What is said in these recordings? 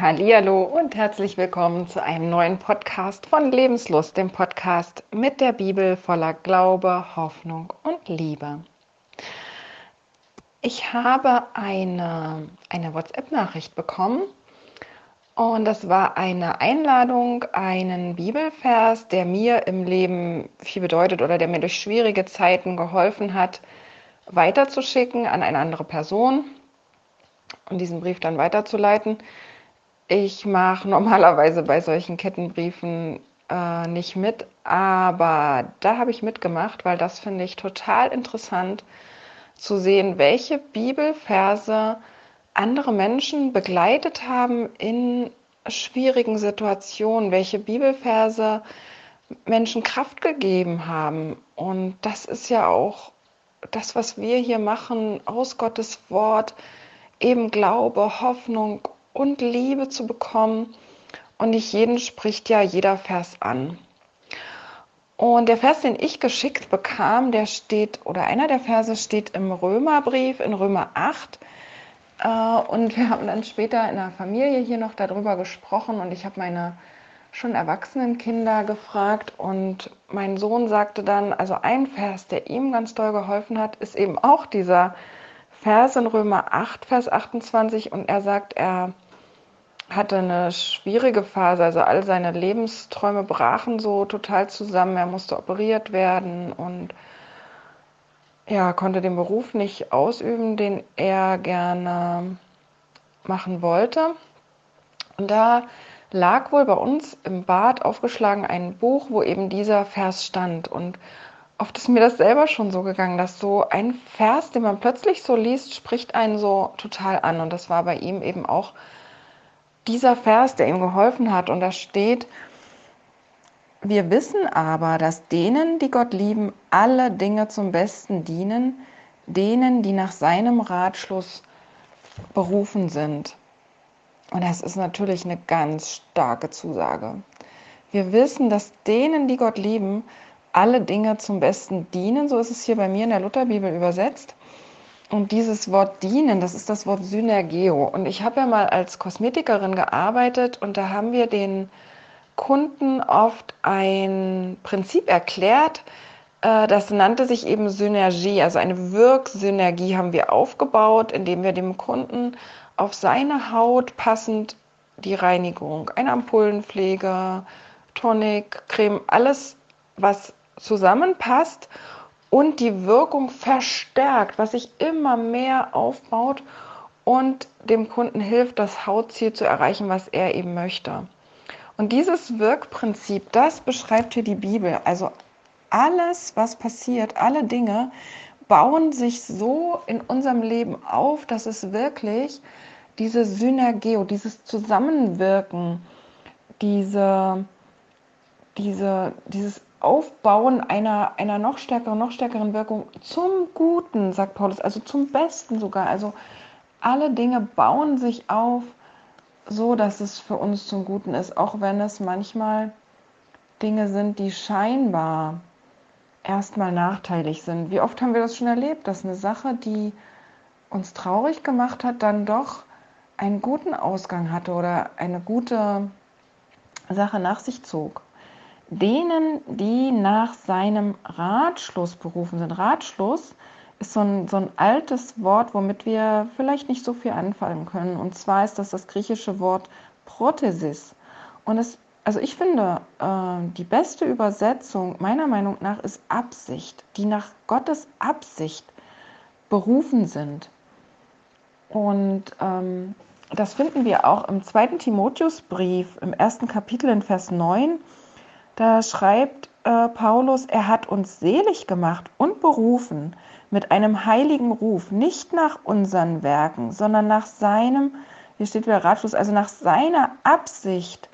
Hallo und herzlich willkommen zu einem neuen Podcast von Lebenslust, dem Podcast mit der Bibel voller Glaube, Hoffnung und Liebe. Ich habe eine, eine WhatsApp-Nachricht bekommen und das war eine Einladung, einen Bibelvers, der mir im Leben viel bedeutet oder der mir durch schwierige Zeiten geholfen hat, weiterzuschicken an eine andere Person und diesen Brief dann weiterzuleiten. Ich mache normalerweise bei solchen Kettenbriefen äh, nicht mit, aber da habe ich mitgemacht, weil das finde ich total interessant zu sehen, welche Bibelverse andere Menschen begleitet haben in schwierigen Situationen, welche Bibelverse Menschen Kraft gegeben haben. Und das ist ja auch das, was wir hier machen, aus Gottes Wort, eben Glaube, Hoffnung und Liebe zu bekommen. Und nicht jeden spricht ja jeder Vers an. Und der Vers, den ich geschickt bekam, der steht, oder einer der Verse steht im Römerbrief, in Römer 8. Äh, und wir haben dann später in der Familie hier noch darüber gesprochen und ich habe meine schon erwachsenen Kinder gefragt und mein Sohn sagte dann, also ein Vers, der ihm ganz doll geholfen hat, ist eben auch dieser Vers in Römer 8, Vers 28 und er sagt, er hatte eine schwierige Phase, also all seine Lebensträume brachen so total zusammen. Er musste operiert werden und ja, konnte den Beruf nicht ausüben, den er gerne machen wollte. Und da lag wohl bei uns im Bad aufgeschlagen ein Buch, wo eben dieser Vers stand. Und oft ist mir das selber schon so gegangen, dass so ein Vers, den man plötzlich so liest, spricht einen so total an. Und das war bei ihm eben auch dieser Vers, der ihm geholfen hat. Und da steht, wir wissen aber, dass denen, die Gott lieben, alle Dinge zum Besten dienen, denen, die nach seinem Ratschluss berufen sind. Und das ist natürlich eine ganz starke Zusage. Wir wissen, dass denen, die Gott lieben, alle Dinge zum Besten dienen. So ist es hier bei mir in der Lutherbibel übersetzt. Und dieses Wort dienen, das ist das Wort Synergeo. Und ich habe ja mal als Kosmetikerin gearbeitet und da haben wir den Kunden oft ein Prinzip erklärt, äh, das nannte sich eben Synergie, also eine Wirksynergie haben wir aufgebaut, indem wir dem Kunden auf seine Haut passend die Reinigung, eine Ampullenpflege, Tonic, Creme, alles, was zusammenpasst und die Wirkung verstärkt, was sich immer mehr aufbaut und dem Kunden hilft, das Hautziel zu erreichen, was er eben möchte. Und dieses Wirkprinzip, das beschreibt hier die Bibel. Also alles, was passiert, alle Dinge bauen sich so in unserem Leben auf, dass es wirklich diese Synergie, dieses Zusammenwirken, diese, diese, dieses Aufbauen einer, einer noch stärkeren, noch stärkeren Wirkung zum Guten, sagt Paulus, also zum Besten sogar. Also alle Dinge bauen sich auf, so dass es für uns zum Guten ist, auch wenn es manchmal Dinge sind, die scheinbar erstmal nachteilig sind. Wie oft haben wir das schon erlebt, dass eine Sache, die uns traurig gemacht hat, dann doch einen guten Ausgang hatte oder eine gute Sache nach sich zog denen, die nach seinem Ratschluss berufen sind. Ratschluss ist so ein, so ein altes Wort, womit wir vielleicht nicht so viel anfangen können. Und zwar ist das das griechische Wort Prothesis. Und es, also ich finde, äh, die beste Übersetzung meiner Meinung nach ist Absicht, die nach Gottes Absicht berufen sind. Und ähm, das finden wir auch im zweiten Timotheusbrief, im ersten Kapitel in Vers 9 da schreibt äh, Paulus, er hat uns selig gemacht und berufen mit einem heiligen Ruf, nicht nach unseren Werken, sondern nach seinem, hier steht wieder Ratschluss, also nach seiner Absicht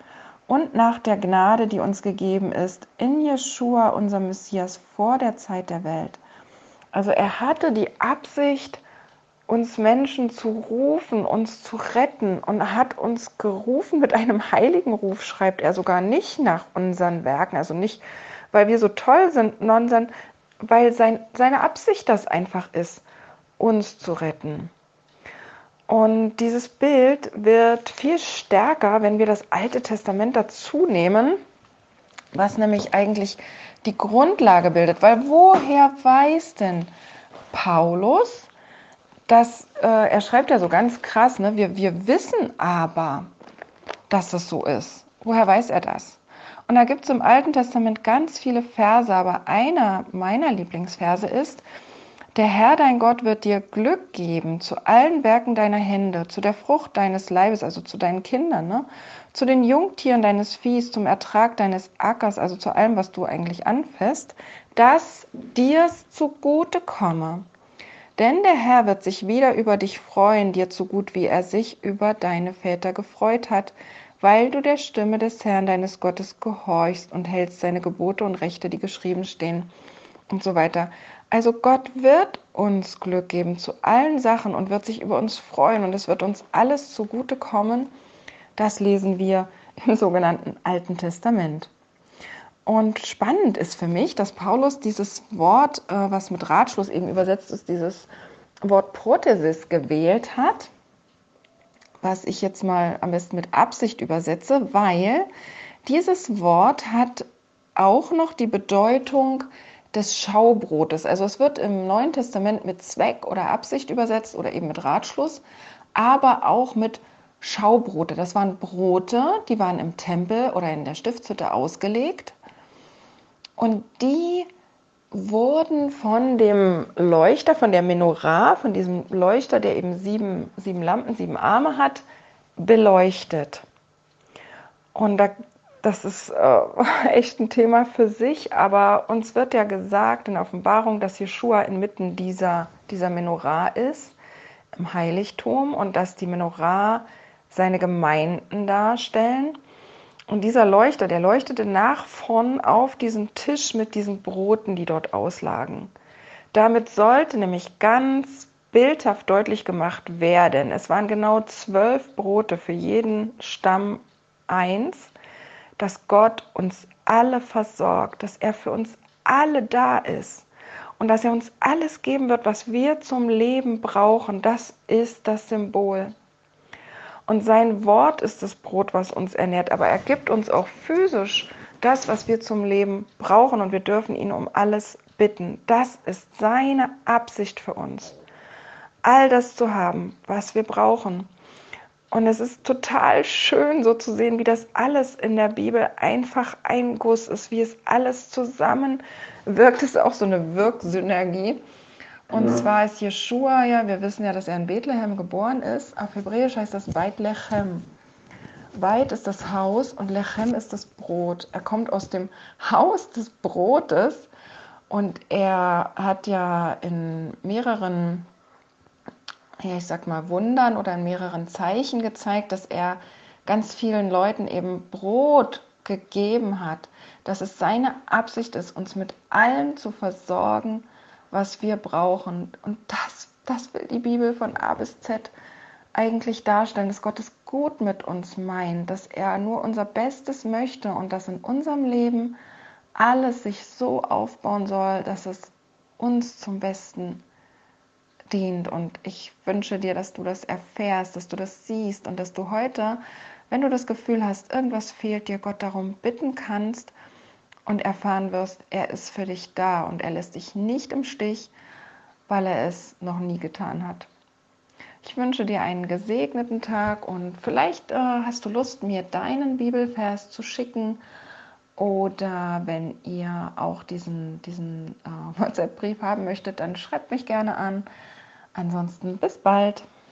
und nach der Gnade, die uns gegeben ist, in Jeshua, unser Messias, vor der Zeit der Welt. Also er hatte die Absicht, uns Menschen zu rufen, uns zu retten und hat uns gerufen mit einem heiligen Ruf, schreibt er sogar nicht nach unseren Werken, also nicht, weil wir so toll sind, sondern weil sein, seine Absicht das einfach ist, uns zu retten. Und dieses Bild wird viel stärker, wenn wir das Alte Testament dazu nehmen, was nämlich eigentlich die Grundlage bildet. Weil woher weiß denn Paulus, dass äh, er schreibt ja so ganz krass, ne? wir, wir wissen aber, dass es so ist. Woher weiß er das? Und da gibt es im Alten Testament ganz viele Verse, aber einer meiner Lieblingsverse ist, der Herr dein Gott wird dir Glück geben zu allen Werken deiner Hände, zu der Frucht deines Leibes, also zu deinen Kindern, ne? zu den Jungtieren deines Viehs, zum Ertrag deines Ackers, also zu allem, was du eigentlich anfasst, dass dir's zugute komme. Denn der Herr wird sich wieder über dich freuen, dir so gut wie er sich über deine Väter gefreut hat, weil du der Stimme des Herrn deines Gottes gehorchst und hältst seine Gebote und Rechte, die geschrieben stehen und so weiter. Also Gott wird uns Glück geben zu allen Sachen und wird sich über uns freuen und es wird uns alles zugutekommen. Das lesen wir im sogenannten Alten Testament. Und spannend ist für mich, dass Paulus dieses Wort, äh, was mit Ratschluss eben übersetzt ist, dieses Wort Prothesis gewählt hat, was ich jetzt mal am besten mit Absicht übersetze, weil dieses Wort hat auch noch die Bedeutung des Schaubrotes. Also es wird im Neuen Testament mit Zweck oder Absicht übersetzt oder eben mit Ratschluss, aber auch mit Schaubrote. Das waren Brote, die waren im Tempel oder in der Stiftshütte ausgelegt und die wurden von dem Leuchter, von der Menorah, von diesem Leuchter, der eben sieben, sieben Lampen, sieben Arme hat, beleuchtet. Und da das ist äh, echt ein Thema für sich, aber uns wird ja gesagt in Offenbarung, dass Jeshua inmitten dieser, dieser Menorah ist, im Heiligtum, und dass die Menorah seine Gemeinden darstellen. Und dieser Leuchter, der leuchtete nach vorn auf diesen Tisch mit diesen Broten, die dort auslagen. Damit sollte nämlich ganz bildhaft deutlich gemacht werden. Es waren genau zwölf Brote für jeden Stamm eins dass Gott uns alle versorgt, dass er für uns alle da ist und dass er uns alles geben wird, was wir zum Leben brauchen. Das ist das Symbol. Und sein Wort ist das Brot, was uns ernährt, aber er gibt uns auch physisch das, was wir zum Leben brauchen und wir dürfen ihn um alles bitten. Das ist seine Absicht für uns. All das zu haben, was wir brauchen. Und es ist total schön, so zu sehen, wie das alles in der Bibel einfach ein Guss ist, wie es alles zusammen wirkt. Es ist auch so eine Wirksynergie. Und ja. zwar ist Jeshua ja, wir wissen ja, dass er in Bethlehem geboren ist. Auf Hebräisch heißt das Beit Lechem. Beit ist das Haus und Lechem ist das Brot. Er kommt aus dem Haus des Brotes und er hat ja in mehreren ja, ich sag mal, Wundern oder in mehreren Zeichen gezeigt, dass er ganz vielen Leuten eben Brot gegeben hat, dass es seine Absicht ist, uns mit allem zu versorgen, was wir brauchen. Und das, das will die Bibel von A bis Z eigentlich darstellen, dass Gott es gut mit uns meint, dass er nur unser Bestes möchte und dass in unserem Leben alles sich so aufbauen soll, dass es uns zum Besten dient. Und ich wünsche dir, dass du das erfährst, dass du das siehst und dass du heute, wenn du das Gefühl hast, irgendwas fehlt dir, Gott darum bitten kannst und erfahren wirst, er ist für dich da und er lässt dich nicht im Stich, weil er es noch nie getan hat. Ich wünsche dir einen gesegneten Tag und vielleicht äh, hast du Lust, mir deinen Bibelvers zu schicken. Oder wenn ihr auch diesen, diesen äh, WhatsApp-Brief haben möchtet, dann schreibt mich gerne an. Ansonsten bis bald.